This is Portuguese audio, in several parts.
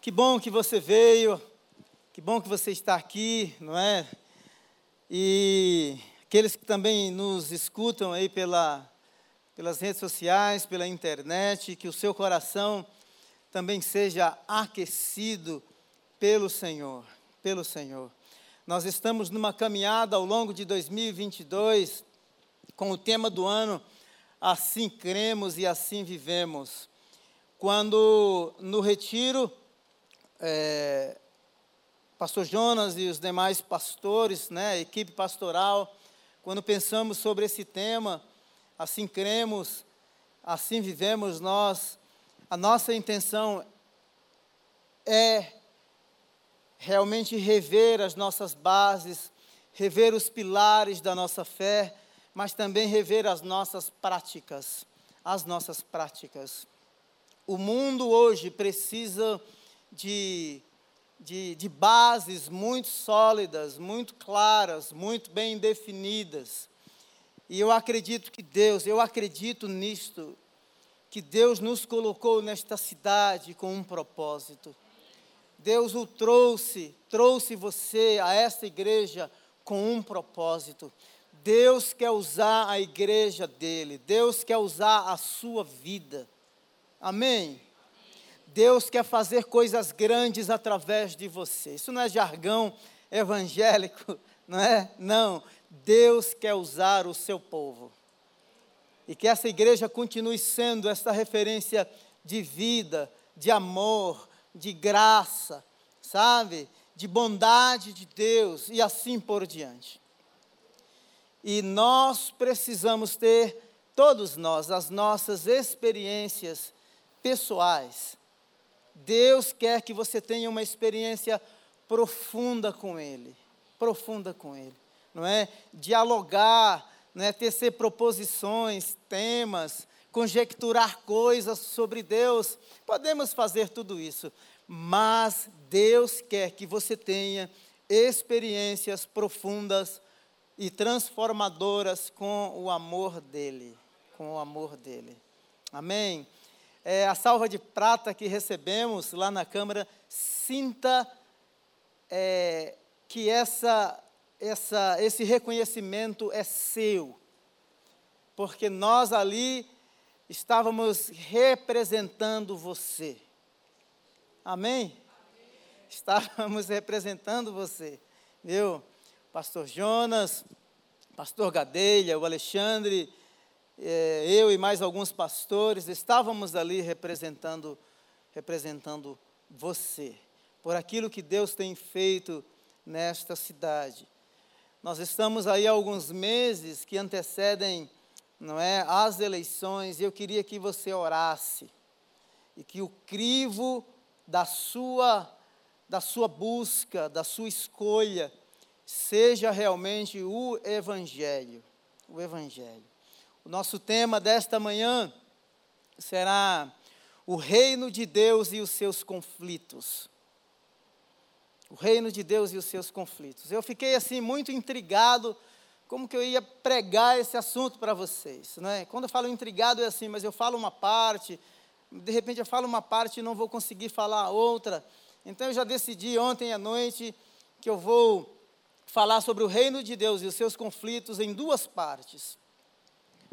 Que bom que você veio, que bom que você está aqui, não é? E aqueles que também nos escutam aí pela, pelas redes sociais, pela internet, que o seu coração também seja aquecido pelo Senhor, pelo Senhor. Nós estamos numa caminhada ao longo de 2022 com o tema do ano Assim cremos e assim vivemos. Quando no retiro é, pastor Jonas e os demais pastores, né, equipe pastoral, quando pensamos sobre esse tema, assim cremos, assim vivemos nós, a nossa intenção é realmente rever as nossas bases, rever os pilares da nossa fé, mas também rever as nossas práticas, as nossas práticas. O mundo hoje precisa de, de, de bases muito sólidas, muito claras, muito bem definidas. E eu acredito que Deus, eu acredito nisto, que Deus nos colocou nesta cidade com um propósito. Deus o trouxe, trouxe você a esta igreja com um propósito. Deus quer usar a igreja dele, Deus quer usar a sua vida. Amém? Deus quer fazer coisas grandes através de você. Isso não é jargão evangélico, não é? Não. Deus quer usar o seu povo. E que essa igreja continue sendo essa referência de vida, de amor, de graça, sabe? De bondade de Deus e assim por diante. E nós precisamos ter, todos nós, as nossas experiências pessoais Deus quer que você tenha uma experiência profunda com Ele, profunda com Ele, não é? Dialogar, não é? Tecer proposições, temas, conjecturar coisas sobre Deus. Podemos fazer tudo isso, mas Deus quer que você tenha experiências profundas e transformadoras com o amor dele, com o amor dele. Amém é, a salva de prata que recebemos lá na Câmara, sinta é, que essa, essa, esse reconhecimento é seu, porque nós ali estávamos representando você. Amém? Estávamos representando você, viu? Pastor Jonas, Pastor Gadelha, o Alexandre, é, eu e mais alguns pastores estávamos ali representando, representando você, por aquilo que Deus tem feito nesta cidade. Nós estamos aí há alguns meses que antecedem, não é, as eleições, e eu queria que você orasse e que o crivo da sua da sua busca, da sua escolha seja realmente o evangelho, o evangelho. O nosso tema desta manhã será o reino de Deus e os seus conflitos. O reino de Deus e os seus conflitos. Eu fiquei assim muito intrigado como que eu ia pregar esse assunto para vocês, né? Quando eu falo intrigado é assim, mas eu falo uma parte, de repente eu falo uma parte e não vou conseguir falar outra. Então eu já decidi ontem à noite que eu vou falar sobre o reino de Deus e os seus conflitos em duas partes.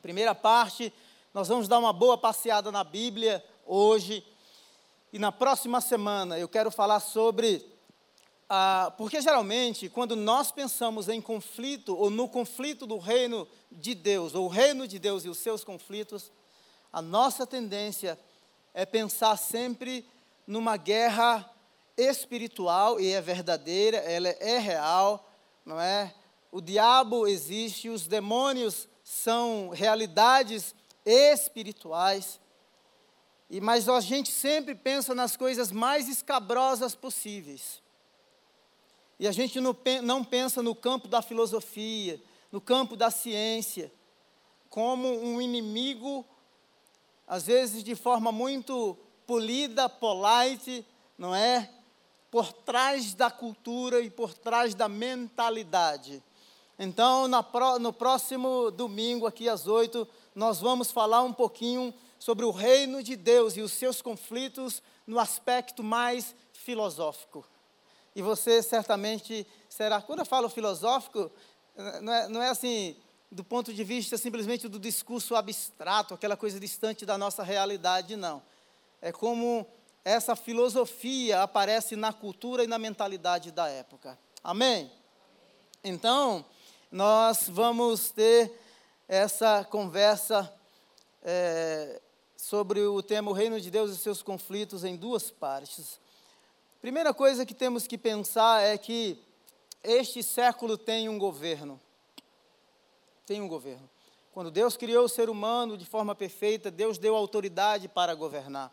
Primeira parte, nós vamos dar uma boa passeada na Bíblia hoje. E na próxima semana eu quero falar sobre. Ah, porque geralmente, quando nós pensamos em conflito, ou no conflito do reino de Deus, ou o reino de Deus e os seus conflitos, a nossa tendência é pensar sempre numa guerra espiritual, e é verdadeira, ela é real, não é? O diabo existe, os demônios são realidades espirituais. E mas a gente sempre pensa nas coisas mais escabrosas possíveis. E a gente não, não pensa no campo da filosofia, no campo da ciência, como um inimigo, às vezes de forma muito polida, polite, não é? Por trás da cultura e por trás da mentalidade. Então, no próximo domingo, aqui às oito, nós vamos falar um pouquinho sobre o reino de Deus e os seus conflitos no aspecto mais filosófico. E você certamente será. Quando eu falo filosófico, não é, não é assim, do ponto de vista simplesmente do discurso abstrato, aquela coisa distante da nossa realidade, não. É como essa filosofia aparece na cultura e na mentalidade da época. Amém? Então, nós vamos ter essa conversa é, sobre o tema o Reino de Deus e seus conflitos em duas partes. Primeira coisa que temos que pensar é que este século tem um governo. Tem um governo. Quando Deus criou o ser humano de forma perfeita, Deus deu autoridade para governar.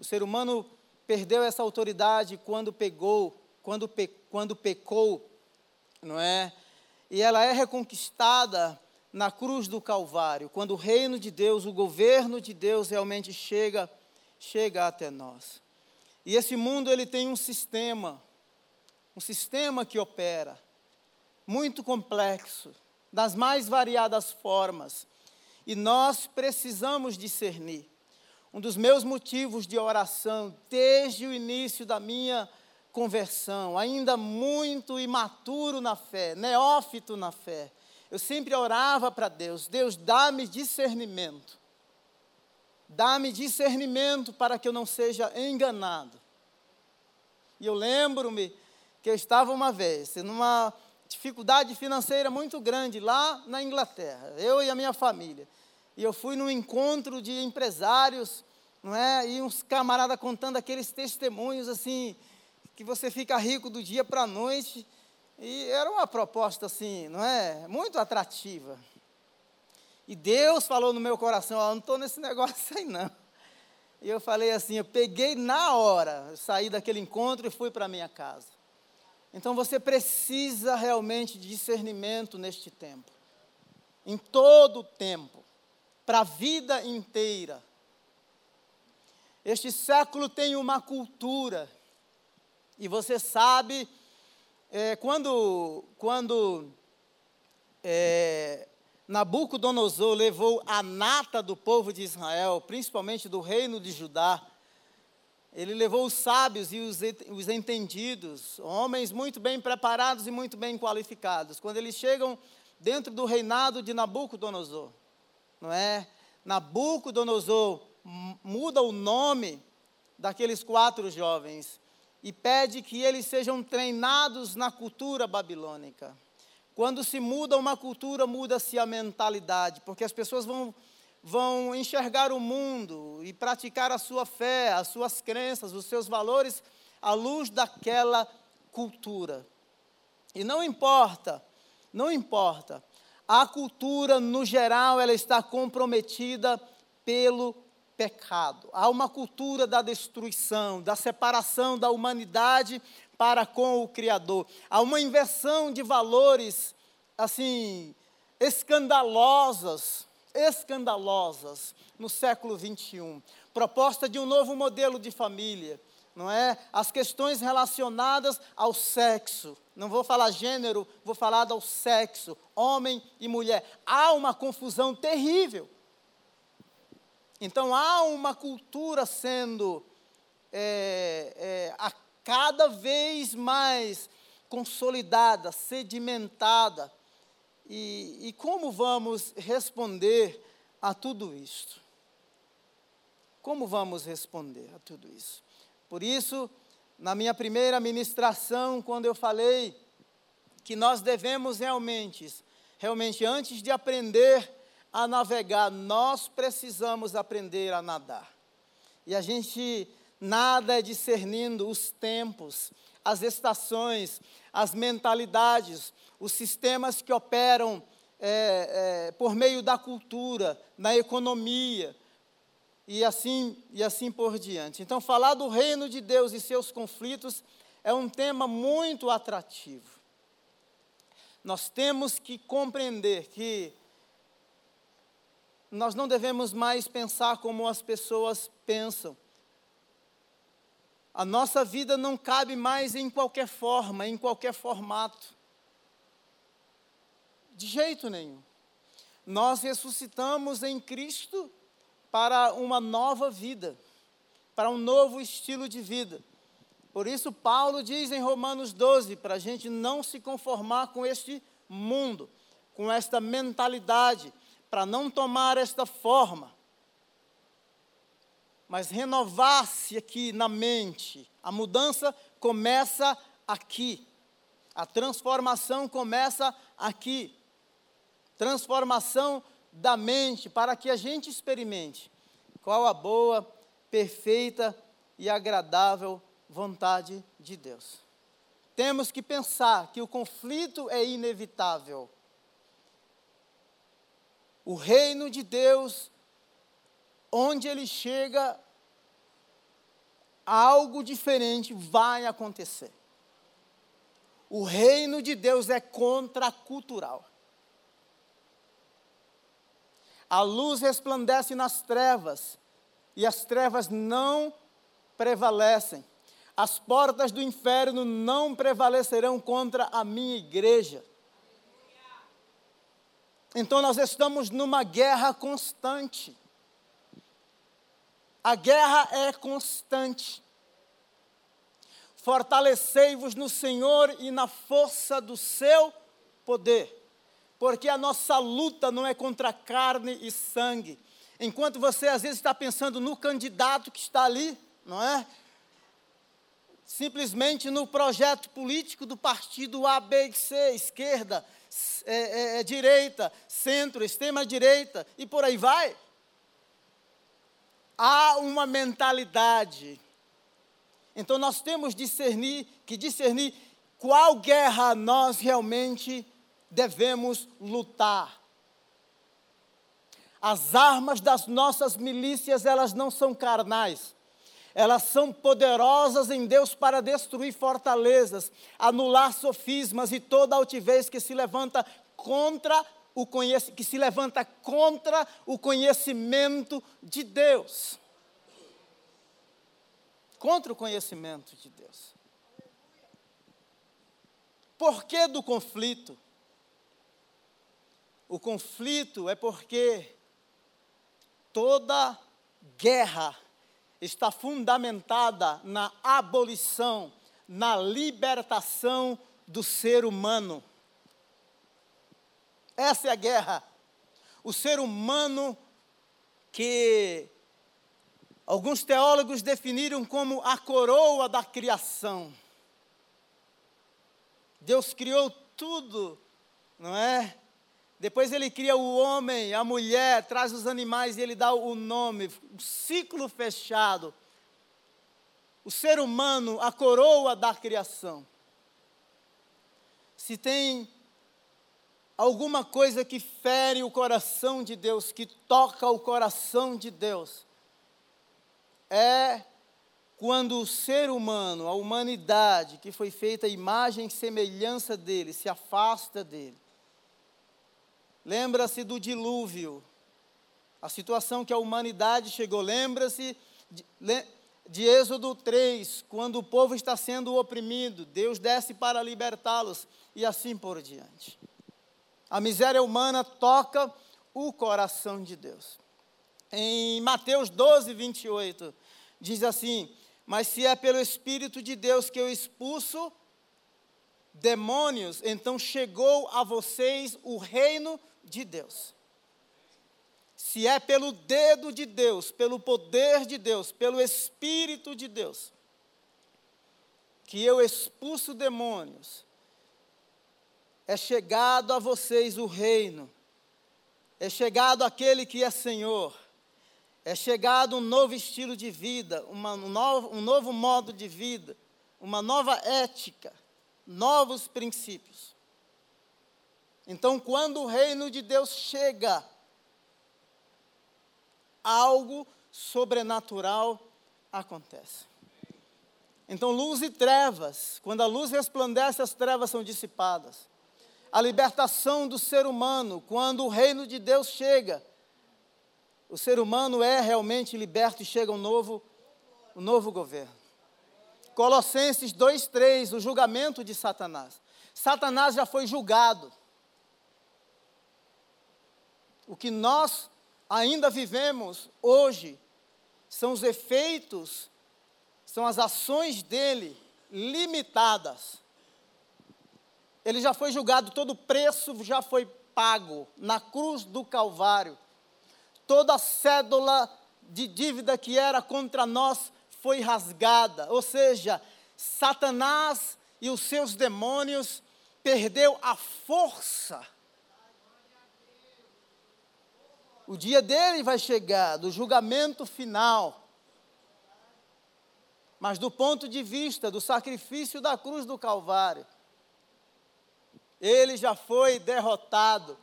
O ser humano perdeu essa autoridade quando pegou, quando, pe, quando pecou, não é? E ela é reconquistada na cruz do Calvário, quando o reino de Deus, o governo de Deus realmente chega, chega até nós. E esse mundo ele tem um sistema, um sistema que opera muito complexo, das mais variadas formas, e nós precisamos discernir. Um dos meus motivos de oração desde o início da minha conversão, ainda muito imaturo na fé, neófito na fé, eu sempre orava para Deus: Deus, dá-me discernimento. Dá-me discernimento para que eu não seja enganado. E eu lembro-me que eu estava uma vez numa dificuldade financeira muito grande lá na Inglaterra, eu e a minha família. E eu fui num encontro de empresários, não é? E uns camaradas contando aqueles testemunhos assim, que você fica rico do dia para a noite. E era uma proposta assim, não é? Muito atrativa. E Deus falou no meu coração: oh, não estou nesse negócio aí não. E eu falei assim: eu peguei na hora, saí daquele encontro e fui para minha casa. Então você precisa realmente de discernimento neste tempo, em todo o tempo, para a vida inteira. Este século tem uma cultura, e você sabe é, quando quando é, Nabucodonosor levou a nata do povo de Israel, principalmente do reino de Judá, ele levou os sábios e os, os entendidos, homens muito bem preparados e muito bem qualificados. Quando eles chegam dentro do reinado de Nabucodonosor, não é? Nabucodonosor muda o nome daqueles quatro jovens e pede que eles sejam treinados na cultura babilônica. Quando se muda uma cultura, muda-se a mentalidade, porque as pessoas vão, vão enxergar o mundo e praticar a sua fé, as suas crenças, os seus valores à luz daquela cultura. E não importa, não importa, a cultura no geral ela está comprometida pelo pecado. Há uma cultura da destruição, da separação da humanidade para com o Criador. Há uma inversão de valores, assim, escandalosas, escandalosas no século 21. Proposta de um novo modelo de família, não é? As questões relacionadas ao sexo. Não vou falar gênero, vou falar do sexo, homem e mulher. Há uma confusão terrível então há uma cultura sendo é, é, a cada vez mais consolidada, sedimentada. E, e como vamos responder a tudo isto? Como vamos responder a tudo isso? Por isso, na minha primeira ministração, quando eu falei que nós devemos realmente, realmente antes de aprender a navegar, nós precisamos aprender a nadar. E a gente nada é discernindo os tempos, as estações, as mentalidades, os sistemas que operam é, é, por meio da cultura, na economia, e assim, e assim por diante. Então, falar do reino de Deus e seus conflitos é um tema muito atrativo. Nós temos que compreender que nós não devemos mais pensar como as pessoas pensam. A nossa vida não cabe mais em qualquer forma, em qualquer formato. De jeito nenhum. Nós ressuscitamos em Cristo para uma nova vida, para um novo estilo de vida. Por isso, Paulo diz em Romanos 12 para a gente não se conformar com este mundo, com esta mentalidade, para não tomar esta forma, mas renovar-se aqui na mente. A mudança começa aqui, a transformação começa aqui. Transformação da mente, para que a gente experimente qual a boa, perfeita e agradável vontade de Deus. Temos que pensar que o conflito é inevitável. O reino de Deus, onde ele chega, algo diferente vai acontecer. O reino de Deus é contracultural. A luz resplandece nas trevas, e as trevas não prevalecem. As portas do inferno não prevalecerão contra a minha igreja. Então nós estamos numa guerra constante. A guerra é constante. Fortalecei-vos no Senhor e na força do seu poder, porque a nossa luta não é contra carne e sangue. Enquanto você às vezes está pensando no candidato que está ali, não é? simplesmente no projeto político do partido A, B e C, esquerda, é, é, é, direita, centro, extrema-direita e por aí vai. Há uma mentalidade. Então nós temos discernir, que discernir qual guerra nós realmente devemos lutar. As armas das nossas milícias, elas não são carnais elas são poderosas em Deus para destruir fortalezas, anular sofismas e toda altivez que se levanta contra o que se levanta contra o conhecimento de Deus. Contra o conhecimento de Deus. Por que do conflito? O conflito é porque toda guerra está fundamentada na abolição, na libertação do ser humano. Essa é a guerra. O ser humano que alguns teólogos definiram como a coroa da criação. Deus criou tudo, não é? Depois ele cria o homem, a mulher, traz os animais e ele dá o nome, um ciclo fechado. O ser humano, a coroa da criação. Se tem alguma coisa que fere o coração de Deus, que toca o coração de Deus, é quando o ser humano, a humanidade, que foi feita a imagem e semelhança dele, se afasta dele. Lembra-se do dilúvio, a situação que a humanidade chegou. Lembra-se de, de Êxodo 3, quando o povo está sendo oprimido, Deus desce para libertá-los e assim por diante. A miséria humana toca o coração de Deus. Em Mateus 12, 28, diz assim: Mas se é pelo Espírito de Deus que eu expulso demônios, então chegou a vocês o reino de Deus. Se é pelo dedo de Deus, pelo poder de Deus, pelo Espírito de Deus, que eu expulso demônios, é chegado a vocês o reino, é chegado aquele que é Senhor, é chegado um novo estilo de vida, uma, um, novo, um novo modo de vida, uma nova ética, novos princípios. Então, quando o reino de Deus chega, algo sobrenatural acontece. Então, luz e trevas, quando a luz resplandece, as trevas são dissipadas. A libertação do ser humano, quando o reino de Deus chega, o ser humano é realmente liberto e chega um novo, um novo governo. Colossenses 2,3, o julgamento de Satanás. Satanás já foi julgado. O que nós ainda vivemos hoje são os efeitos, são as ações dele limitadas. Ele já foi julgado, todo o preço já foi pago na cruz do Calvário. Toda a cédula de dívida que era contra nós foi rasgada, ou seja, Satanás e os seus demônios perdeu a força. O dia dele vai chegar, do julgamento final. Mas do ponto de vista do sacrifício da cruz do Calvário, ele já foi derrotado.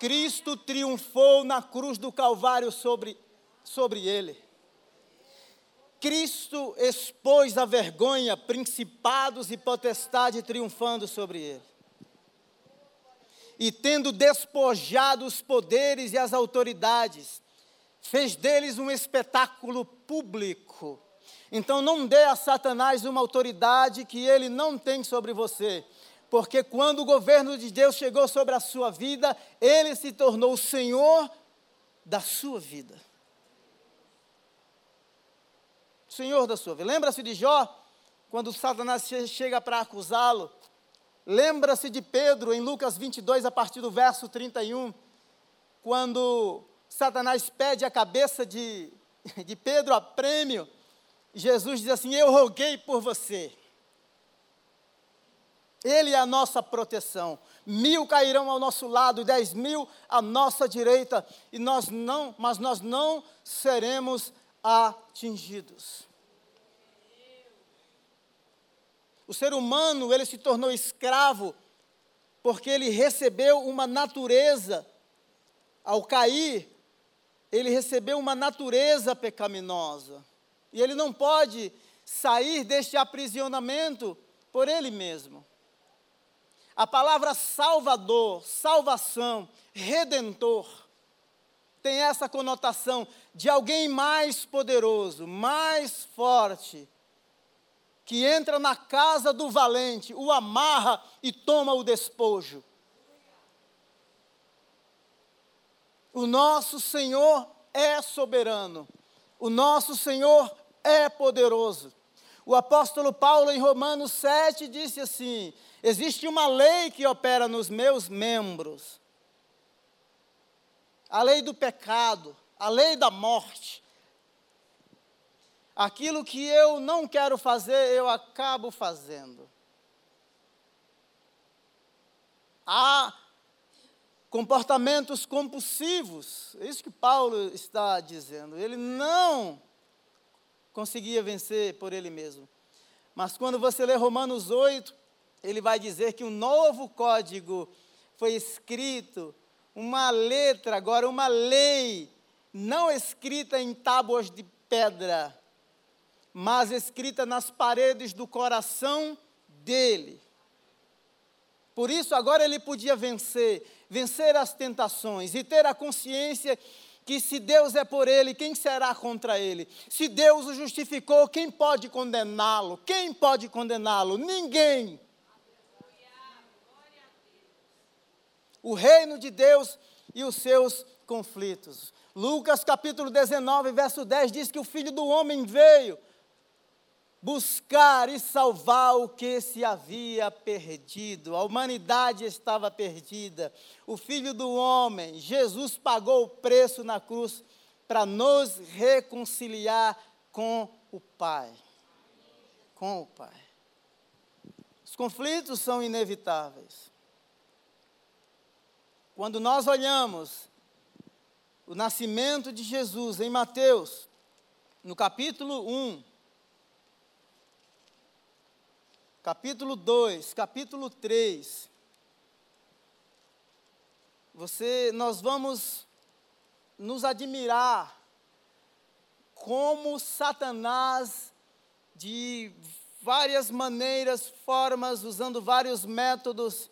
Cristo triunfou na cruz do Calvário sobre, sobre ele. Cristo expôs a vergonha, principados e potestade triunfando sobre ele. E tendo despojado os poderes e as autoridades, fez deles um espetáculo público. Então não dê a Satanás uma autoridade que ele não tem sobre você. Porque quando o governo de Deus chegou sobre a sua vida, ele se tornou o Senhor da sua vida. Senhor da sua vida. Lembra-se de Jó, quando Satanás chega para acusá-lo? Lembra-se de Pedro, em Lucas 22, a partir do verso 31, quando Satanás pede a cabeça de, de Pedro a prêmio, Jesus diz assim: Eu roguei por você. Ele é a nossa proteção. Mil cairão ao nosso lado, dez mil à nossa direita, e nós não, mas nós não seremos atingidos. O ser humano, ele se tornou escravo porque ele recebeu uma natureza ao cair, ele recebeu uma natureza pecaminosa. E ele não pode sair deste aprisionamento por ele mesmo. A palavra salvador, salvação, redentor, tem essa conotação de alguém mais poderoso, mais forte, que entra na casa do valente, o amarra e toma o despojo. O nosso Senhor é soberano, o nosso Senhor é poderoso. O apóstolo Paulo, em Romanos 7, disse assim: Existe uma lei que opera nos meus membros a lei do pecado, a lei da morte. Aquilo que eu não quero fazer, eu acabo fazendo. Há comportamentos compulsivos, é isso que Paulo está dizendo. Ele não conseguia vencer por ele mesmo. Mas quando você lê Romanos 8, ele vai dizer que um novo código foi escrito uma letra, agora uma lei, não escrita em tábuas de pedra, mas escrita nas paredes do coração dele. Por isso, agora ele podia vencer, vencer as tentações e ter a consciência que se Deus é por ele, quem será contra ele? Se Deus o justificou, quem pode condená-lo? Quem pode condená-lo? Ninguém. o reino de Deus e os seus conflitos. Lucas capítulo 19, verso 10 diz que o filho do homem veio buscar e salvar o que se havia perdido. A humanidade estava perdida. O filho do homem, Jesus pagou o preço na cruz para nos reconciliar com o Pai. Com o Pai. Os conflitos são inevitáveis. Quando nós olhamos o nascimento de Jesus em Mateus, no capítulo 1, capítulo 2, capítulo 3, você, nós vamos nos admirar como Satanás, de várias maneiras, formas, usando vários métodos,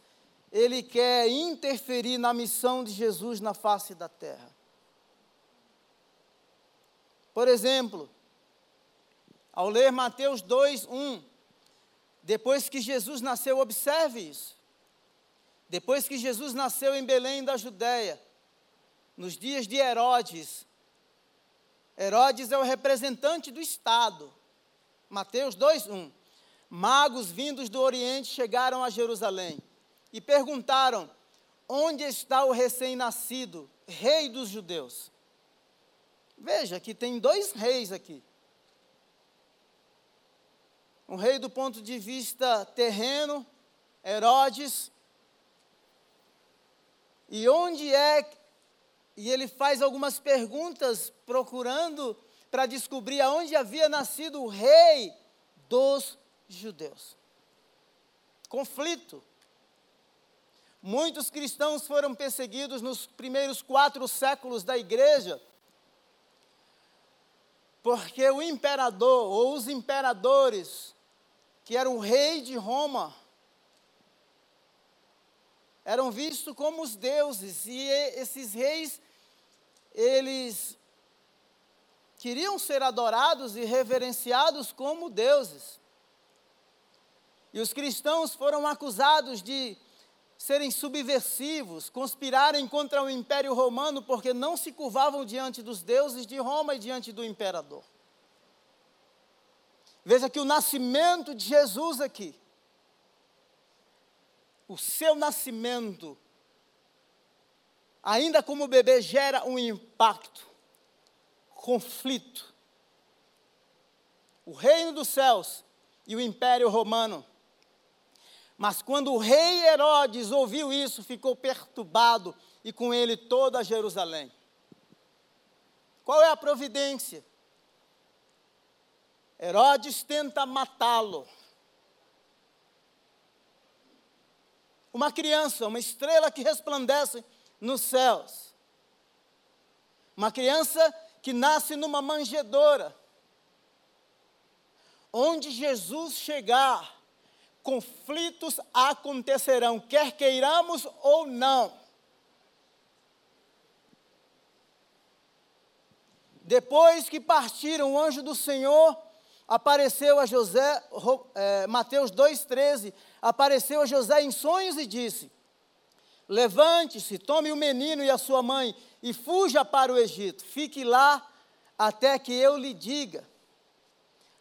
ele quer interferir na missão de Jesus na face da terra. Por exemplo, ao ler Mateus 2, 1, depois que Jesus nasceu, observe isso. Depois que Jesus nasceu em Belém da Judéia, nos dias de Herodes. Herodes é o representante do Estado. Mateus 2:1. Magos vindos do Oriente chegaram a Jerusalém e perguntaram: Onde está o recém-nascido, rei dos judeus? Veja que tem dois reis aqui. Um rei do ponto de vista terreno, Herodes. E onde é e ele faz algumas perguntas procurando para descobrir aonde havia nascido o rei dos judeus. Conflito. Muitos cristãos foram perseguidos nos primeiros quatro séculos da igreja, porque o imperador ou os imperadores, que era o rei de Roma, eram vistos como os deuses, e esses reis, eles queriam ser adorados e reverenciados como deuses. E os cristãos foram acusados de serem subversivos, conspirarem contra o Império Romano porque não se curvavam diante dos deuses de Roma e diante do imperador. Veja que o nascimento de Jesus aqui, o seu nascimento, ainda como bebê, gera um impacto, conflito. O reino dos céus e o império romano mas quando o rei Herodes ouviu isso, ficou perturbado e com ele toda Jerusalém. Qual é a providência? Herodes tenta matá-lo. Uma criança, uma estrela que resplandece nos céus. Uma criança que nasce numa manjedoura. Onde Jesus chegar, conflitos acontecerão, quer queiramos ou não. Depois que partiram, o anjo do Senhor apareceu a José, é, Mateus 2,13, apareceu a José em sonhos e disse: Levante-se, tome o menino e a sua mãe e fuja para o Egito. Fique lá até que eu lhe diga.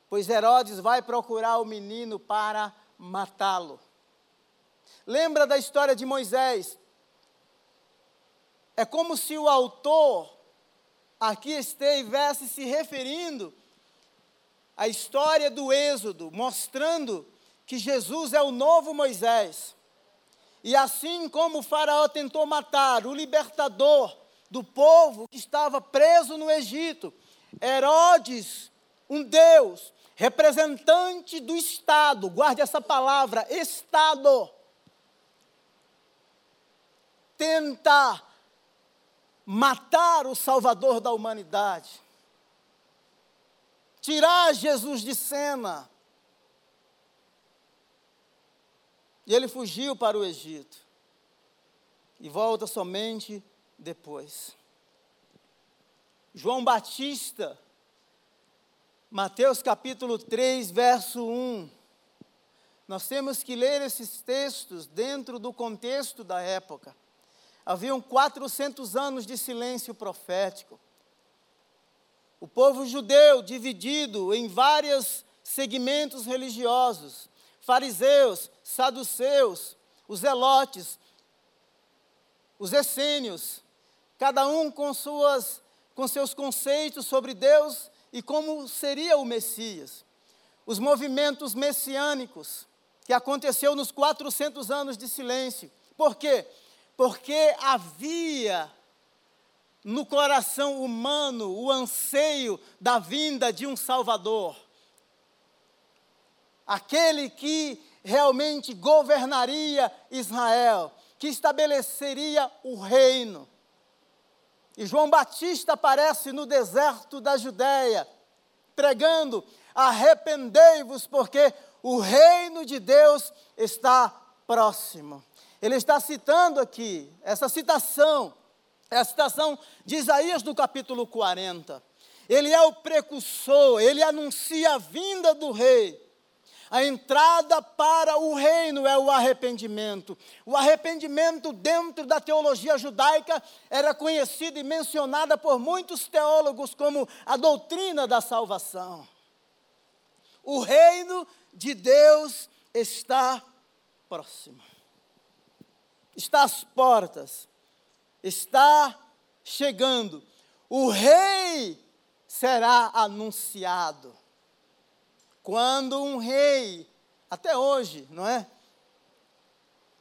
Pois Herodes vai procurar o menino para matá-lo. Lembra da história de Moisés? É como se o autor aqui estivesse se referindo à história do Êxodo, mostrando que Jesus é o novo Moisés. E assim como o Faraó tentou matar o libertador do povo que estava preso no Egito, Herodes, um Deus, representante do Estado, guarde essa palavra, Estado, tenta matar o Salvador da humanidade, tirar Jesus de cena. E ele fugiu para o Egito e volta somente depois. João Batista Mateus capítulo 3, verso 1. Nós temos que ler esses textos dentro do contexto da época. Haviam 400 anos de silêncio profético. O povo judeu dividido em vários segmentos religiosos: fariseus, saduceus, os elotes, os essênios, cada um com, suas, com seus conceitos sobre Deus e como seria o Messias. Os movimentos messiânicos que aconteceu nos 400 anos de silêncio. Por quê? Porque havia no coração humano o anseio da vinda de um Salvador. Aquele que realmente governaria Israel, que estabeleceria o reino. E João Batista aparece no deserto da Judéia, pregando: arrependei-vos, porque o reino de Deus está próximo. Ele está citando aqui, essa citação, é a citação de Isaías do capítulo 40. Ele é o precursor, ele anuncia a vinda do rei. A entrada para o reino é o arrependimento. O arrependimento, dentro da teologia judaica, era conhecido e mencionada por muitos teólogos como a doutrina da salvação. O reino de Deus está próximo, está às portas, está chegando. O rei será anunciado. Quando um rei, até hoje, não é?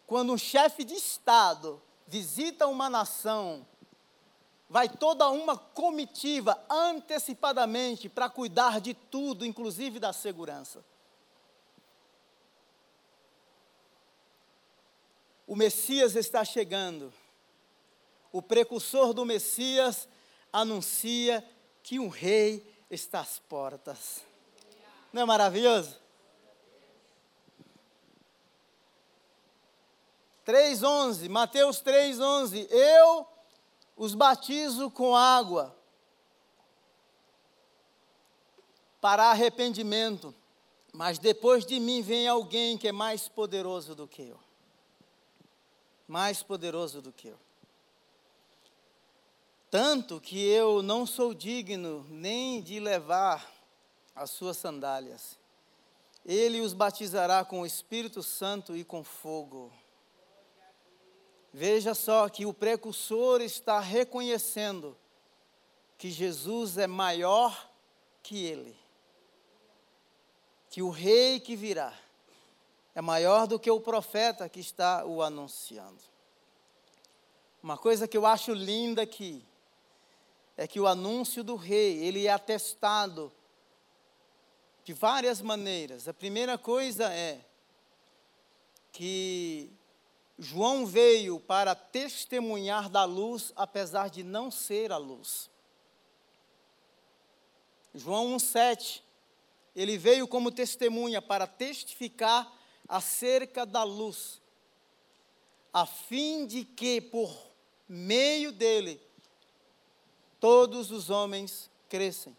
Quando um chefe de Estado visita uma nação, vai toda uma comitiva antecipadamente para cuidar de tudo, inclusive da segurança. O Messias está chegando. O precursor do Messias anuncia que um rei está às portas. Não é maravilhoso? 3:11, Mateus 3:11, eu os batizo com água para arrependimento, mas depois de mim vem alguém que é mais poderoso do que eu. Mais poderoso do que eu. Tanto que eu não sou digno nem de levar as suas sandálias. Ele os batizará com o Espírito Santo e com fogo. Veja só que o precursor está reconhecendo que Jesus é maior que ele. Que o rei que virá é maior do que o profeta que está o anunciando. Uma coisa que eu acho linda aqui é que o anúncio do rei, ele é atestado de várias maneiras. A primeira coisa é que João veio para testemunhar da luz, apesar de não ser a luz. João 1,7, ele veio como testemunha para testificar acerca da luz, a fim de que, por meio dele, todos os homens crescem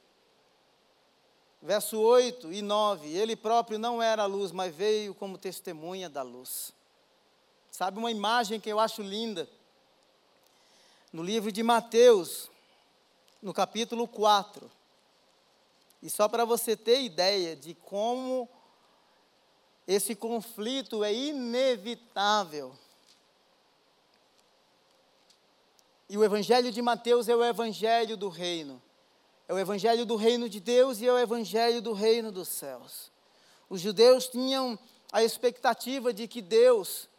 verso 8 e 9, ele próprio não era a luz, mas veio como testemunha da luz. Sabe uma imagem que eu acho linda? No livro de Mateus, no capítulo 4. E só para você ter ideia de como esse conflito é inevitável. E o evangelho de Mateus é o evangelho do reino. É o evangelho do reino de Deus e é o evangelho do reino dos céus. Os judeus tinham a expectativa de que Deus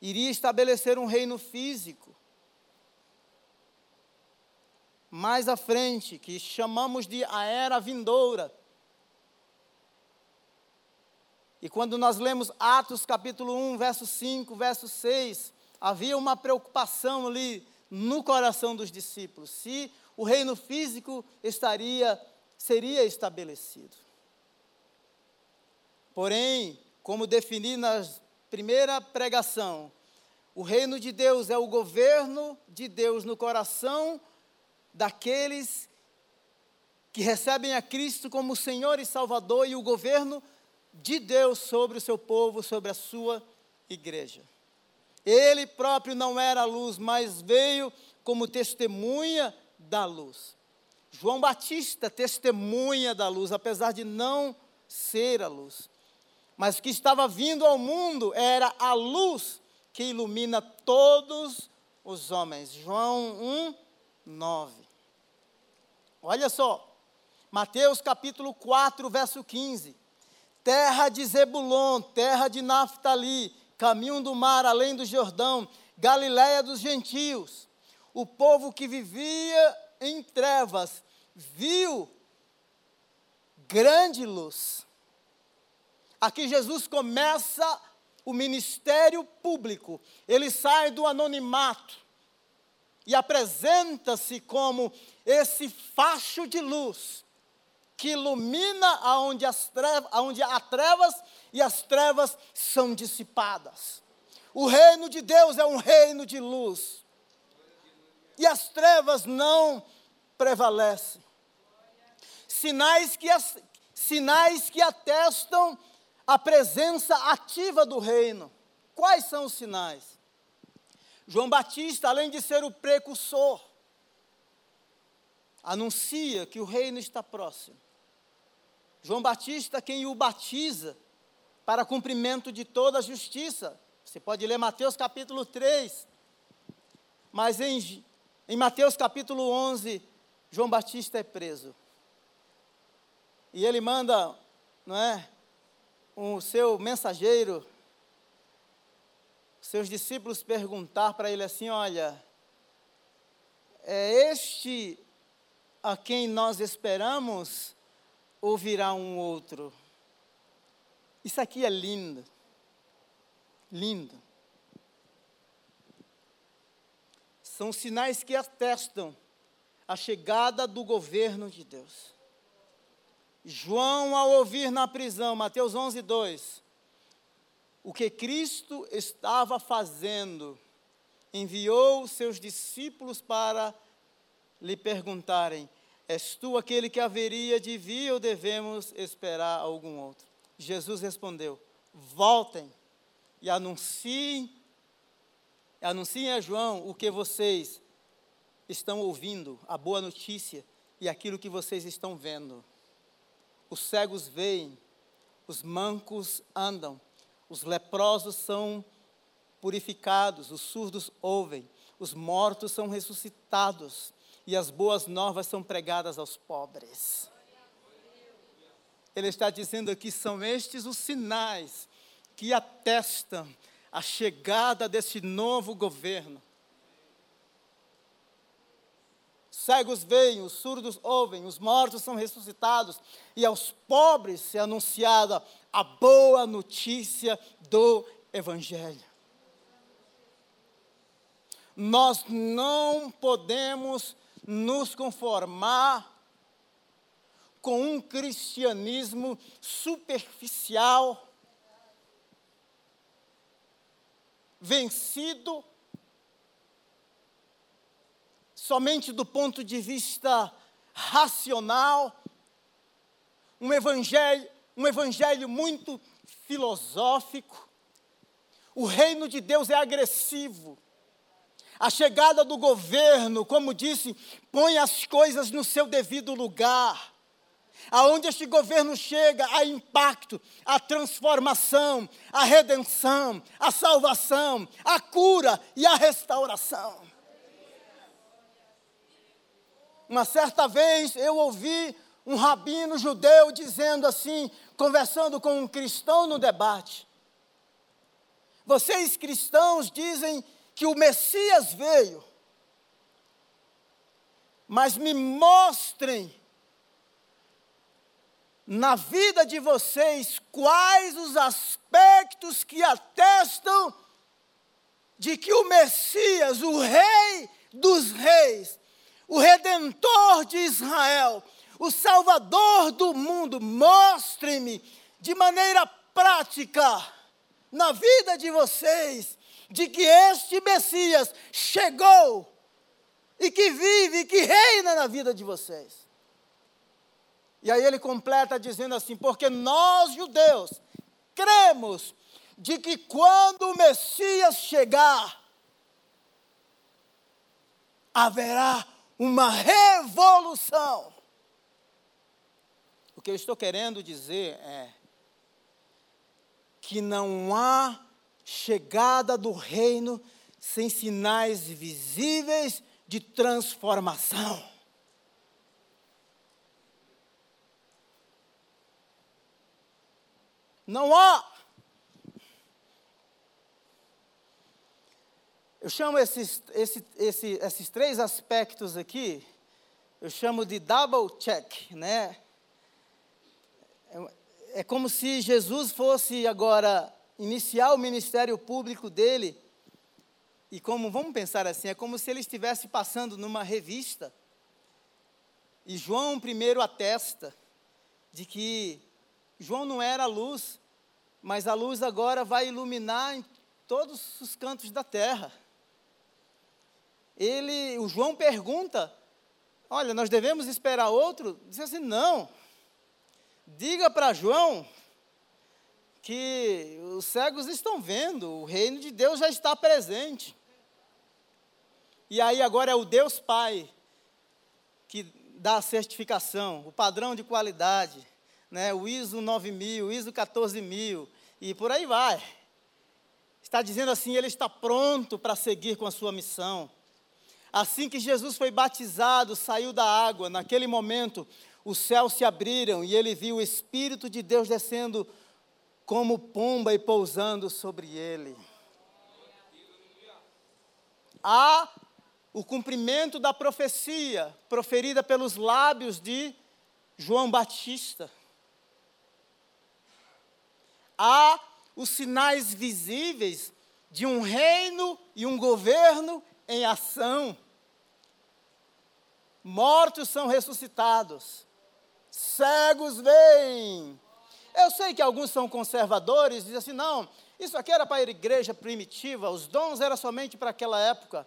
iria estabelecer um reino físico. Mais à frente, que chamamos de a era vindoura. E quando nós lemos Atos capítulo 1, verso 5, verso 6, havia uma preocupação ali no coração dos discípulos. Se o reino físico estaria seria estabelecido. Porém, como defini na primeira pregação, o reino de Deus é o governo de Deus no coração daqueles que recebem a Cristo como Senhor e Salvador e o governo de Deus sobre o seu povo, sobre a sua igreja. Ele próprio não era a luz, mas veio como testemunha da luz. João Batista testemunha da luz, apesar de não ser a luz. Mas o que estava vindo ao mundo era a luz que ilumina todos os homens. João 1, 9. Olha só, Mateus capítulo 4, verso 15. Terra de Zebulon, terra de Naftali, caminho do mar além do Jordão, Galiléia dos gentios. O povo que vivia em trevas viu grande luz. Aqui Jesus começa o ministério público, ele sai do anonimato e apresenta-se como esse facho de luz que ilumina aonde, as trevas, há trevas e as trevas são dissipadas. O reino de Deus é um reino de luz e as trevas não prevalecem. Sinais que, as, sinais que atestam a presença ativa do reino. Quais são os sinais? João Batista, além de ser o precursor, anuncia que o reino está próximo. João Batista, quem o batiza para cumprimento de toda a justiça. Você pode ler Mateus capítulo 3. Mas em, em Mateus capítulo 11, João Batista é preso. E ele manda, não é, o seu mensageiro, seus discípulos perguntar para ele assim: Olha, é este a quem nós esperamos ou virá um outro? Isso aqui é lindo. Lindo. São sinais que atestam a chegada do governo de Deus. João, ao ouvir na prisão, Mateus 11, 2, o que Cristo estava fazendo, enviou seus discípulos para lhe perguntarem: És tu aquele que haveria de vir ou devemos esperar algum outro? Jesus respondeu: Voltem e anunciem, anunciem a João o que vocês estão ouvindo, a boa notícia e aquilo que vocês estão vendo. Os cegos veem, os mancos andam, os leprosos são purificados, os surdos ouvem, os mortos são ressuscitados e as boas novas são pregadas aos pobres. Ele está dizendo aqui: são estes os sinais que atestam a chegada desse novo governo. Cegos veem, os surdos ouvem, os mortos são ressuscitados, e aos pobres é anunciada a boa notícia do Evangelho. Nós não podemos nos conformar com um cristianismo superficial, vencido somente do ponto de vista racional, um evangelho, um evangelho muito filosófico. O reino de Deus é agressivo. A chegada do governo, como disse, põe as coisas no seu devido lugar. Aonde este governo chega, há impacto, a transformação, a redenção, a salvação, a cura e a restauração. Uma certa vez eu ouvi um rabino judeu dizendo assim, conversando com um cristão no debate: Vocês cristãos dizem que o Messias veio. Mas me mostrem na vida de vocês quais os aspectos que atestam de que o Messias, o Rei dos Reis, o Redentor de Israel, o Salvador do mundo, mostre-me de maneira prática na vida de vocês de que este Messias chegou e que vive e que reina na vida de vocês. E aí ele completa dizendo assim: porque nós judeus cremos de que quando o Messias chegar, haverá uma revolução. O que eu estou querendo dizer é que não há chegada do reino sem sinais visíveis de transformação. Não há. Eu chamo esses, esse, esse, esses três aspectos aqui, eu chamo de double check, né? É, é como se Jesus fosse agora iniciar o ministério público dele, e como, vamos pensar assim, é como se ele estivesse passando numa revista, e João primeiro atesta de que João não era a luz, mas a luz agora vai iluminar em todos os cantos da terra. Ele, o João pergunta: Olha, nós devemos esperar outro? Diz assim: Não. Diga para João que os cegos estão vendo, o reino de Deus já está presente. E aí agora é o Deus Pai que dá a certificação, o padrão de qualidade, né, o ISO 9000, o ISO 14000 e por aí vai. Está dizendo assim, ele está pronto para seguir com a sua missão. Assim que Jesus foi batizado, saiu da água, naquele momento os céus se abriram e ele viu o Espírito de Deus descendo como pomba e pousando sobre ele. Há o cumprimento da profecia proferida pelos lábios de João Batista. Há os sinais visíveis de um reino e um governo em ação. Mortos são ressuscitados, cegos veem. Eu sei que alguns são conservadores, dizem assim: não, isso aqui era para a igreja primitiva, os dons eram somente para aquela época.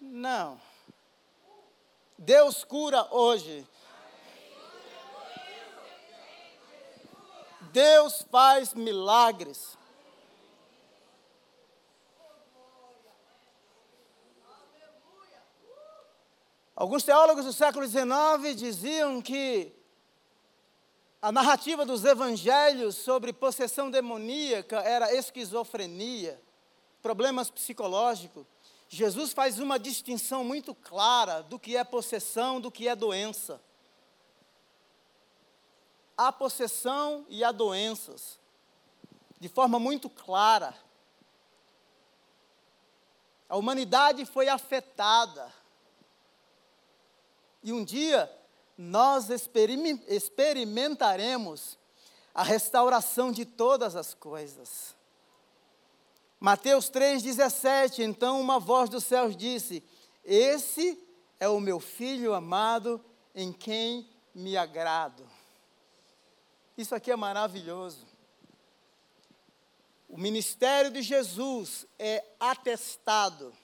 Não. Deus cura hoje. Deus faz milagres. Alguns teólogos do século XIX diziam que a narrativa dos evangelhos sobre possessão demoníaca era esquizofrenia, problemas psicológicos. Jesus faz uma distinção muito clara do que é possessão, do que é doença. Há possessão e há doenças, de forma muito clara. A humanidade foi afetada. E um dia nós experimentaremos a restauração de todas as coisas. Mateus 3,17: Então uma voz dos céus disse: Esse é o meu filho amado em quem me agrado. Isso aqui é maravilhoso. O ministério de Jesus é atestado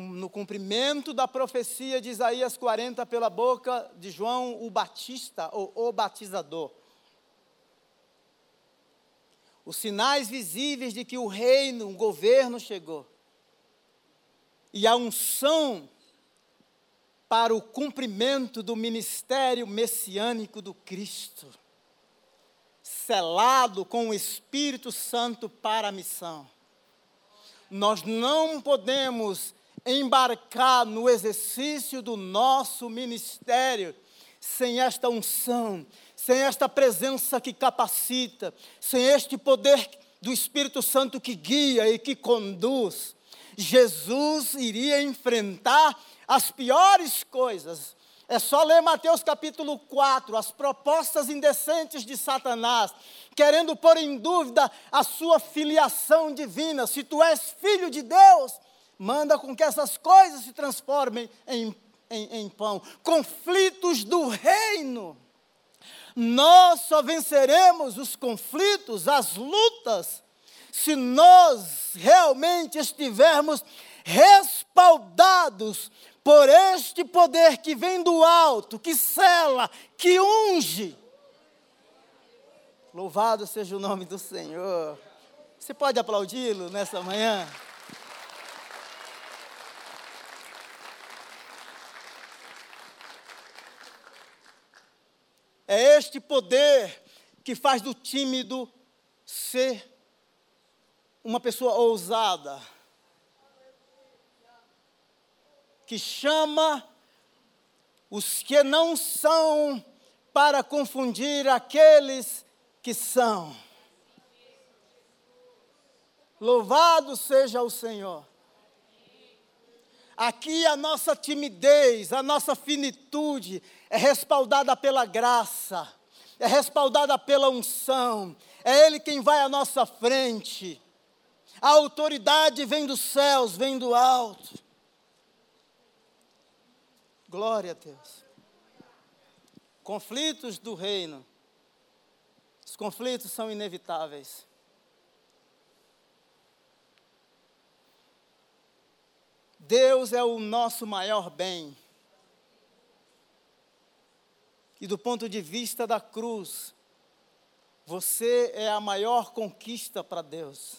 no cumprimento da profecia de Isaías 40 pela boca de João o Batista ou o batizador os sinais visíveis de que o reino, o governo chegou. E a unção para o cumprimento do ministério messiânico do Cristo, selado com o Espírito Santo para a missão. Nós não podemos embarcar no exercício do nosso ministério sem esta unção, sem esta presença que capacita, sem este poder do Espírito Santo que guia e que conduz, Jesus iria enfrentar as piores coisas. É só ler Mateus capítulo 4, as propostas indecentes de Satanás, querendo pôr em dúvida a sua filiação divina. Se tu és filho de Deus, manda com que essas coisas se transformem em, em, em pão. Conflitos do reino nós só venceremos os conflitos, as lutas, se nós realmente estivermos respaldados por este poder que vem do alto, que cela, que unge. Louvado seja o nome do Senhor. Você pode aplaudi-lo nessa manhã? É este poder que faz do tímido ser uma pessoa ousada, que chama os que não são para confundir aqueles que são. Louvado seja o Senhor. Aqui a nossa timidez, a nossa finitude é respaldada pela graça, é respaldada pela unção, é Ele quem vai à nossa frente. A autoridade vem dos céus, vem do alto. Glória a Deus. Conflitos do reino. Os conflitos são inevitáveis. Deus é o nosso maior bem. E do ponto de vista da cruz, Você é a maior conquista para Deus.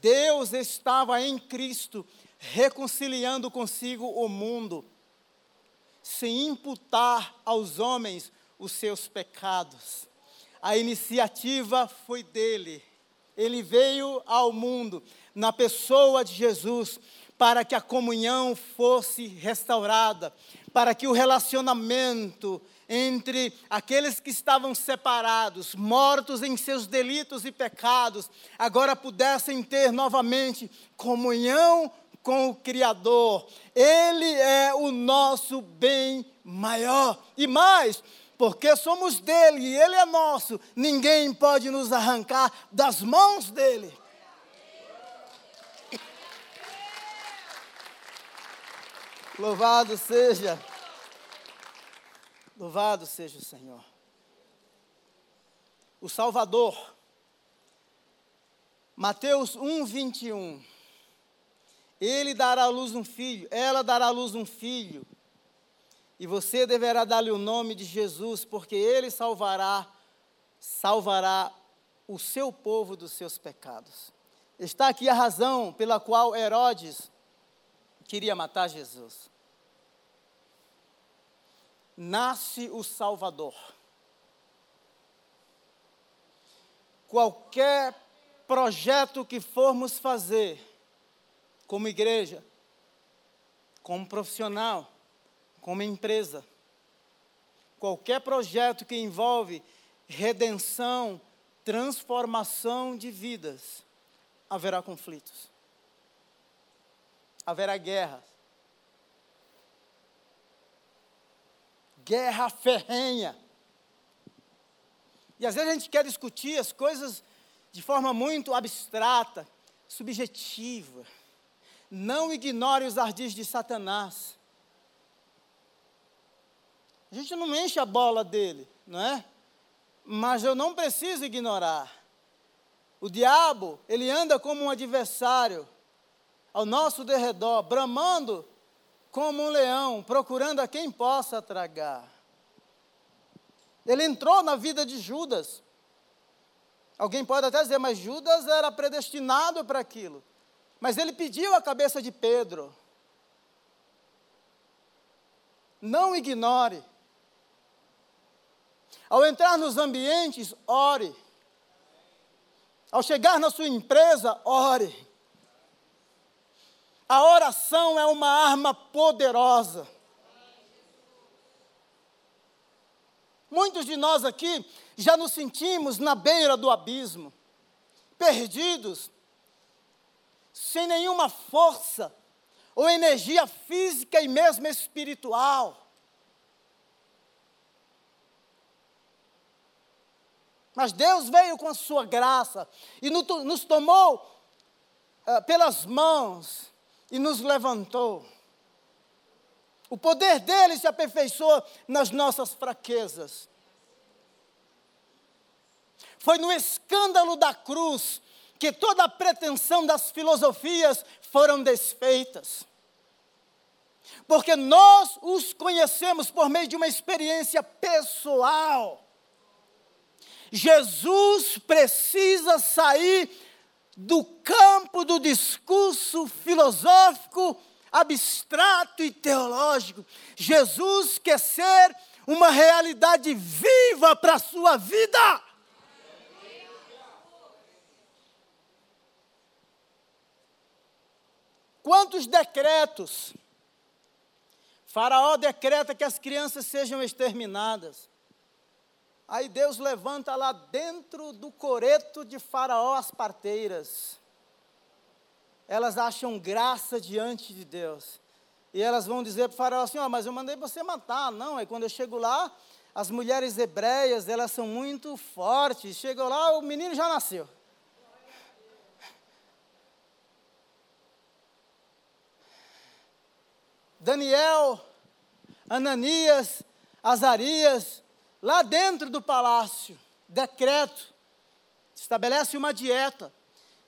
Deus estava em Cristo reconciliando consigo o mundo, sem imputar aos homens os seus pecados. A iniciativa foi dele. Ele veio ao mundo na pessoa de Jesus para que a comunhão fosse restaurada, para que o relacionamento entre aqueles que estavam separados, mortos em seus delitos e pecados, agora pudessem ter novamente comunhão com o Criador. Ele é o nosso bem maior. E mais, porque somos dele e ele é nosso, ninguém pode nos arrancar das mãos dele. Louvado seja. Louvado seja o Senhor. O Salvador. Mateus 1, 21. Ele dará à luz um filho, ela dará à luz um filho, e você deverá dar-lhe o nome de Jesus, porque ele salvará, salvará o seu povo dos seus pecados. Está aqui a razão pela qual Herodes queria matar Jesus. Nasce o Salvador. Qualquer projeto que formos fazer, como igreja, como profissional, como empresa, qualquer projeto que envolve redenção, transformação de vidas, haverá conflitos haverá guerra. Guerra ferrenha. E às vezes a gente quer discutir as coisas de forma muito abstrata, subjetiva. Não ignore os ardis de Satanás. A gente não enche a bola dele, não é? Mas eu não preciso ignorar. O diabo, ele anda como um adversário ao nosso derredor, bramando como um leão, procurando a quem possa tragar. Ele entrou na vida de Judas. Alguém pode até dizer, mas Judas era predestinado para aquilo. Mas ele pediu a cabeça de Pedro. Não ignore. Ao entrar nos ambientes, ore. Ao chegar na sua empresa, ore. A oração é uma arma poderosa. Muitos de nós aqui já nos sentimos na beira do abismo, perdidos, sem nenhuma força ou energia física e mesmo espiritual. Mas Deus veio com a sua graça e nos tomou uh, pelas mãos e nos levantou. O poder dele se aperfeiçoou nas nossas fraquezas. Foi no escândalo da cruz que toda a pretensão das filosofias foram desfeitas. Porque nós os conhecemos por meio de uma experiência pessoal. Jesus precisa sair do campo do discurso filosófico, abstrato e teológico. Jesus quer ser uma realidade viva para a sua vida. Quantos decretos? Faraó decreta que as crianças sejam exterminadas. Aí Deus levanta lá dentro do coreto de Faraó as parteiras. Elas acham graça diante de Deus. E elas vão dizer para o Faraó assim: Ó, oh, mas eu mandei você matar. Não, aí quando eu chego lá, as mulheres hebreias, elas são muito fortes. Chegou lá, o menino já nasceu. Daniel, Ananias, Azarias, lá dentro do palácio, decreto, estabelece uma dieta.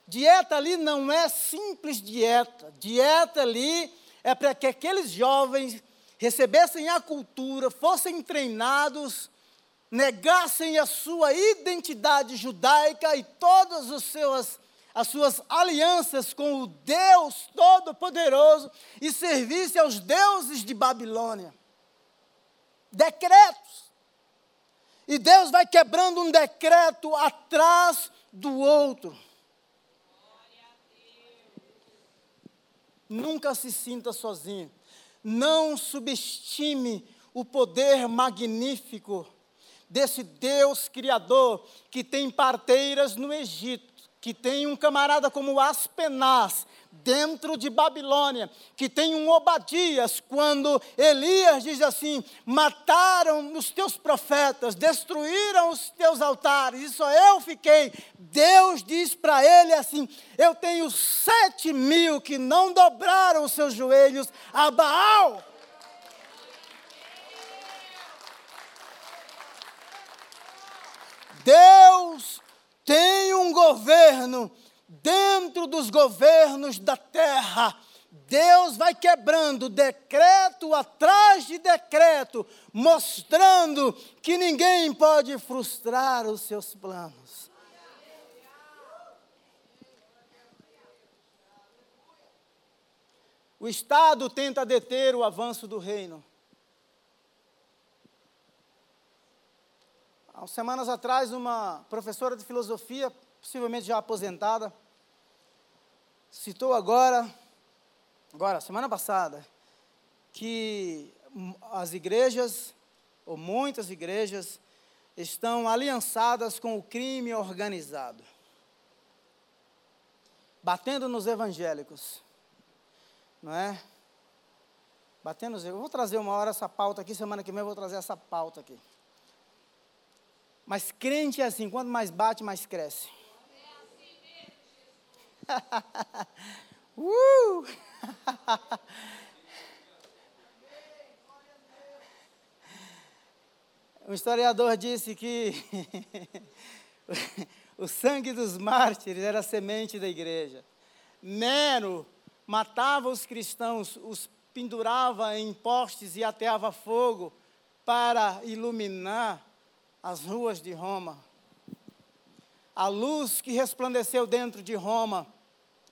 Dieta ali não é simples dieta. Dieta ali é para que aqueles jovens recebessem a cultura, fossem treinados negassem a sua identidade judaica e todas os seus, as suas alianças com o Deus Todo-Poderoso e servissem aos deuses de Babilônia. Decretos. E Deus vai quebrando um decreto atrás do outro. Nunca se sinta sozinho. Não subestime o poder magnífico desse Deus Criador que tem parteiras no Egito, que tem um camarada como Aspenaz dentro de Babilônia, que tem um Obadias, quando Elias diz assim: mataram os teus profetas, destruíram os teus altares, e só eu fiquei. Deus diz para ele assim: eu tenho sete mil que não dobraram os seus joelhos a Baal. Deus tem um governo dentro dos governos da terra. Deus vai quebrando decreto atrás de decreto, mostrando que ninguém pode frustrar os seus planos. O Estado tenta deter o avanço do reino. Há semanas atrás, uma professora de filosofia, possivelmente já aposentada, citou agora, agora, semana passada, que as igrejas, ou muitas igrejas, estão aliançadas com o crime organizado, batendo nos evangélicos, não é? Batendo, eu vou trazer uma hora essa pauta aqui, semana que vem eu vou trazer essa pauta aqui. Mas crente é assim, quanto mais bate, mais cresce. uh! um historiador disse que o sangue dos mártires era a semente da igreja. Nero matava os cristãos, os pendurava em postes e ateava fogo para iluminar as ruas de Roma. A luz que resplandeceu dentro de Roma,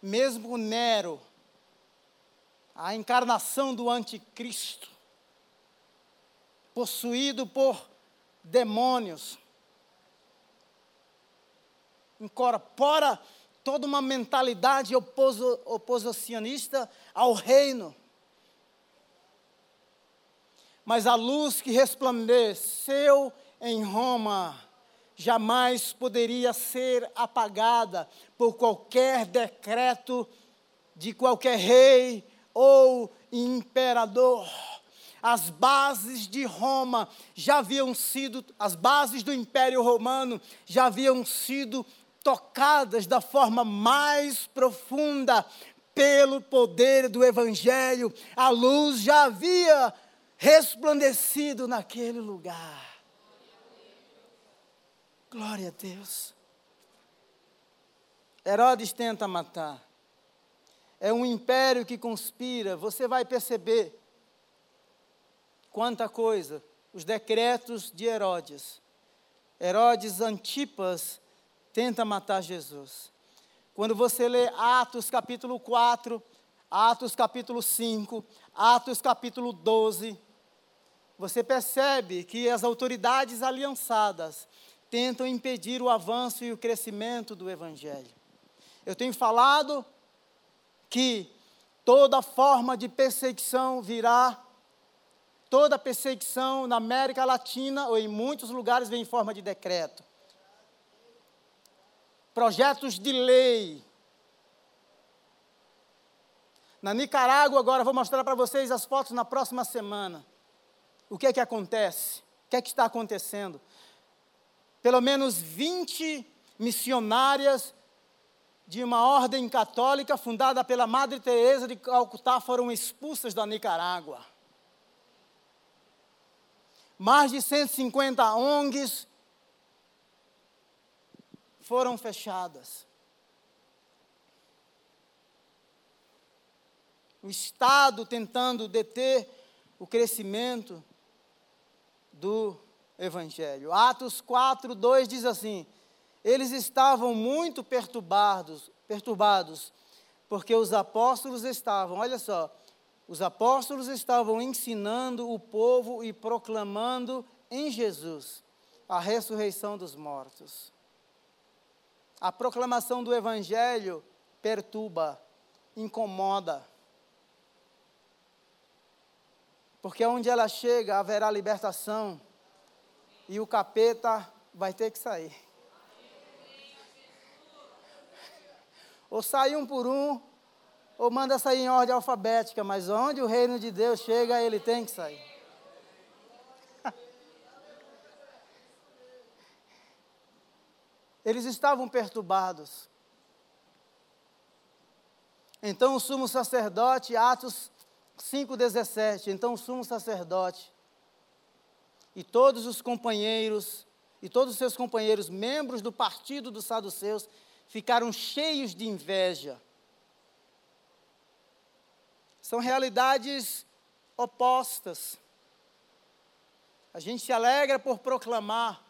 mesmo Nero, a encarnação do anticristo, possuído por demônios, incorpora toda uma mentalidade oposo, oposicionista ao reino. Mas a luz que resplandeceu em Roma jamais poderia ser apagada por qualquer decreto de qualquer rei ou imperador. As bases de Roma já haviam sido, as bases do Império Romano já haviam sido tocadas da forma mais profunda pelo poder do Evangelho. A luz já havia resplandecido naquele lugar. Glória a Deus. Herodes tenta matar. É um império que conspira. Você vai perceber quanta coisa. Os decretos de Herodes. Herodes Antipas tenta matar Jesus. Quando você lê Atos capítulo 4, Atos capítulo 5, Atos capítulo 12, você percebe que as autoridades aliançadas tentam impedir o avanço e o crescimento do Evangelho. Eu tenho falado que toda forma de perseguição virá, toda perseguição na América Latina ou em muitos lugares vem em forma de decreto. Projetos de lei. Na Nicarágua, agora vou mostrar para vocês as fotos na próxima semana. O que é que acontece? O que é que está acontecendo? Pelo menos 20 missionárias de uma ordem católica fundada pela Madre Teresa de Calcutá foram expulsas da Nicarágua. Mais de 150 ONGs foram fechadas. O Estado tentando deter o crescimento do evangelho. Atos 4, 2 diz assim: eles estavam muito perturbados, perturbados, porque os apóstolos estavam, olha só, os apóstolos estavam ensinando o povo e proclamando em Jesus a ressurreição dos mortos. A proclamação do evangelho perturba, incomoda. Porque onde ela chega haverá libertação e o capeta vai ter que sair. Ou sai um por um, ou manda sair em ordem alfabética, mas onde o reino de Deus chega, ele tem que sair. Eles estavam perturbados. Então o sumo sacerdote, Atos 5,17. Então o sumo sacerdote e todos os companheiros, e todos os seus companheiros, membros do partido dos saduceus, ficaram cheios de inveja. São realidades opostas. A gente se alegra por proclamar,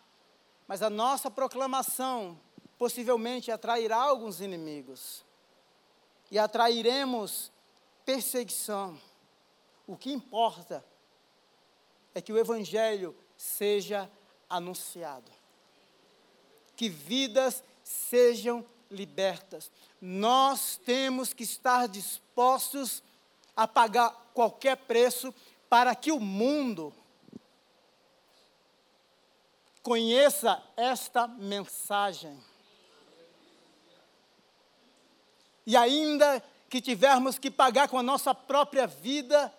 mas a nossa proclamação possivelmente atrairá alguns inimigos. E atrairemos perseguição. O que importa é que o Evangelho seja anunciado. Que vidas sejam libertas. Nós temos que estar dispostos a pagar qualquer preço para que o mundo conheça esta mensagem. E ainda que tivermos que pagar com a nossa própria vida,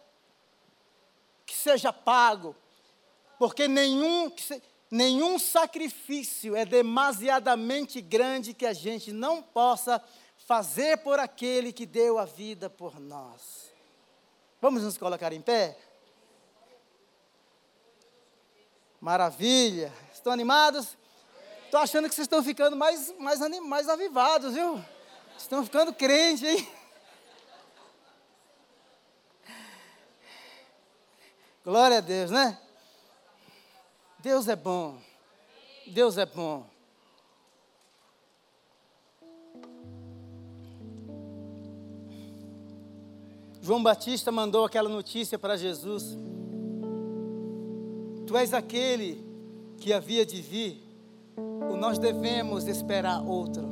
que seja pago, porque nenhum, nenhum sacrifício é demasiadamente grande que a gente não possa fazer por aquele que deu a vida por nós. Vamos nos colocar em pé? Maravilha! Estão animados? Estou achando que vocês estão ficando mais, mais, mais avivados, viu? Estão ficando crentes, hein? Glória a Deus, né? Deus é bom. Deus é bom. João Batista mandou aquela notícia para Jesus. Tu és aquele que havia de vir, ou nós devemos esperar outro.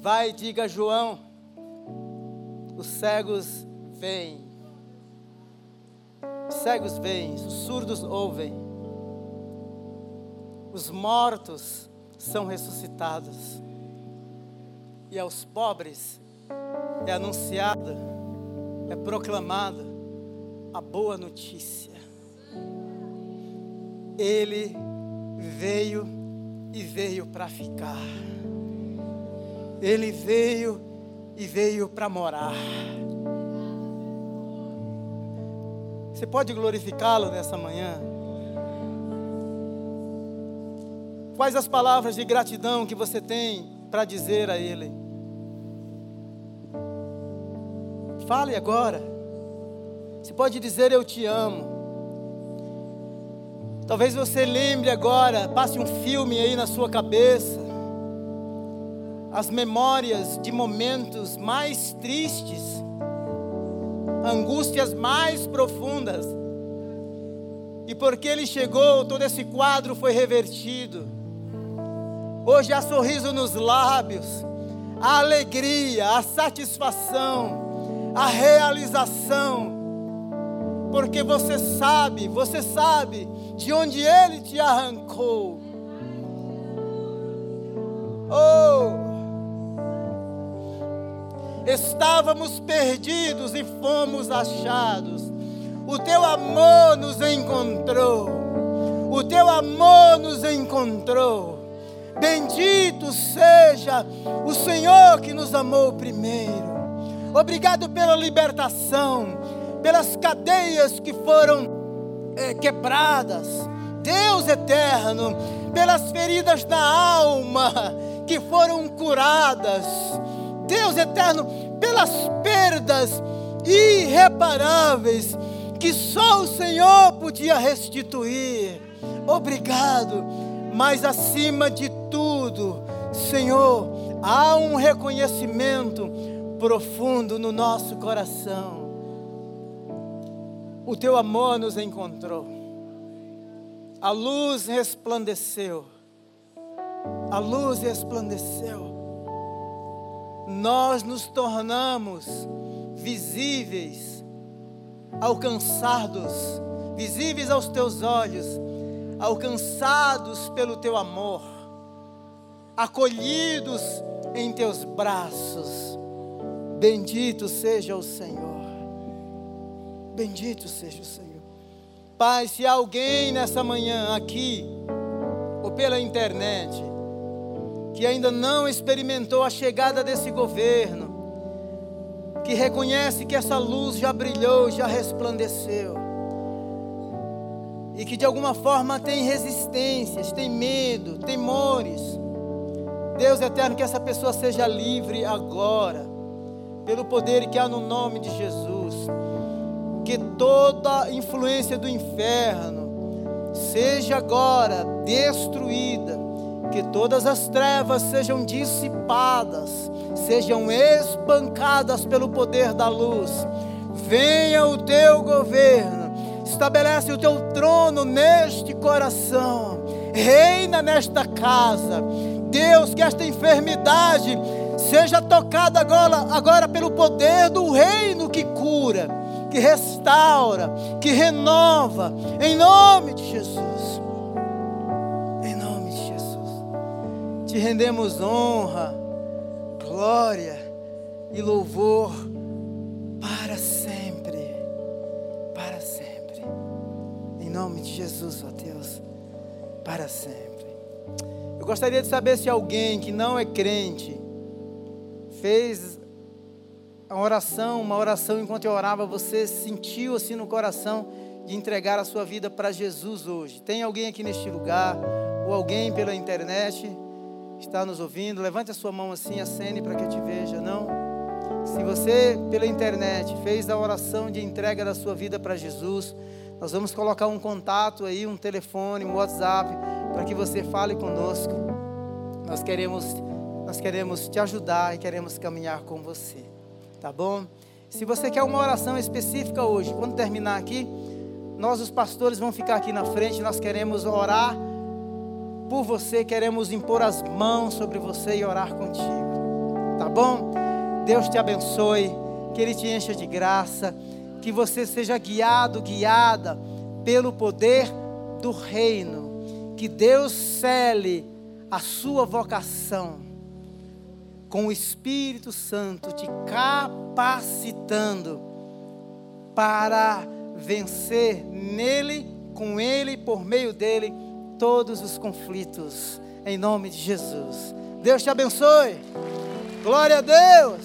Vai, diga a João, os cegos vêm, cegos veem, os surdos ouvem, os mortos são ressuscitados, e aos pobres é anunciada, é proclamada a boa notícia. Ele veio e veio para ficar. Ele veio e veio para morar. Você pode glorificá-lo nessa manhã? Quais as palavras de gratidão que você tem para dizer a Ele? Fale agora. Você pode dizer: Eu te amo. Talvez você lembre agora, passe um filme aí na sua cabeça, as memórias de momentos mais tristes angústias mais profundas. E porque ele chegou, todo esse quadro foi revertido. Hoje há sorriso nos lábios, a alegria, a satisfação, a realização. Porque você sabe, você sabe de onde ele te arrancou. Oh! Estávamos perdidos e fomos achados. O teu amor nos encontrou. O teu amor nos encontrou. Bendito seja o Senhor que nos amou primeiro. Obrigado pela libertação, pelas cadeias que foram é, quebradas. Deus eterno, pelas feridas na alma que foram curadas Deus eterno, pelas perdas irreparáveis que só o Senhor podia restituir. Obrigado, mas acima de tudo, Senhor, há um reconhecimento profundo no nosso coração. O teu amor nos encontrou, a luz resplandeceu, a luz resplandeceu. Nós nos tornamos visíveis, alcançados, visíveis aos teus olhos, alcançados pelo teu amor, acolhidos em teus braços. Bendito seja o Senhor. Bendito seja o Senhor. Pai, se alguém nessa manhã aqui ou pela internet que ainda não experimentou a chegada desse governo, que reconhece que essa luz já brilhou, já resplandeceu, e que de alguma forma tem resistências, tem medo, temores. Deus eterno, que essa pessoa seja livre agora, pelo poder que há no nome de Jesus. Que toda influência do inferno seja agora destruída, que todas as trevas sejam dissipadas, sejam espancadas pelo poder da luz. Venha o teu governo estabelece o teu trono neste coração, reina nesta casa. Deus, que esta enfermidade seja tocada agora, agora pelo poder do reino que cura, que restaura, que renova, em nome de Jesus. Te rendemos honra, glória e louvor nome de Jesus, ó Deus, para sempre. Eu gostaria de saber se alguém que não é crente fez uma oração, uma oração enquanto eu orava, você sentiu assim no coração de entregar a sua vida para Jesus hoje. Tem alguém aqui neste lugar ou alguém pela internet está nos ouvindo? Levante a sua mão assim, acene para que eu te veja, não? Se você pela internet fez a oração de entrega da sua vida para Jesus, nós vamos colocar um contato aí, um telefone, um WhatsApp, para que você fale conosco. Nós queremos, nós queremos te ajudar e queremos caminhar com você, tá bom? Se você quer uma oração específica hoje, quando terminar aqui, nós os pastores vamos ficar aqui na frente, nós queremos orar por você, queremos impor as mãos sobre você e orar contigo. Tá bom? Deus te abençoe, que ele te encha de graça que você seja guiado, guiada pelo poder do reino, que Deus cele a sua vocação com o Espírito Santo te capacitando para vencer nele, com ele, por meio dele, todos os conflitos, em nome de Jesus. Deus te abençoe. Glória a Deus.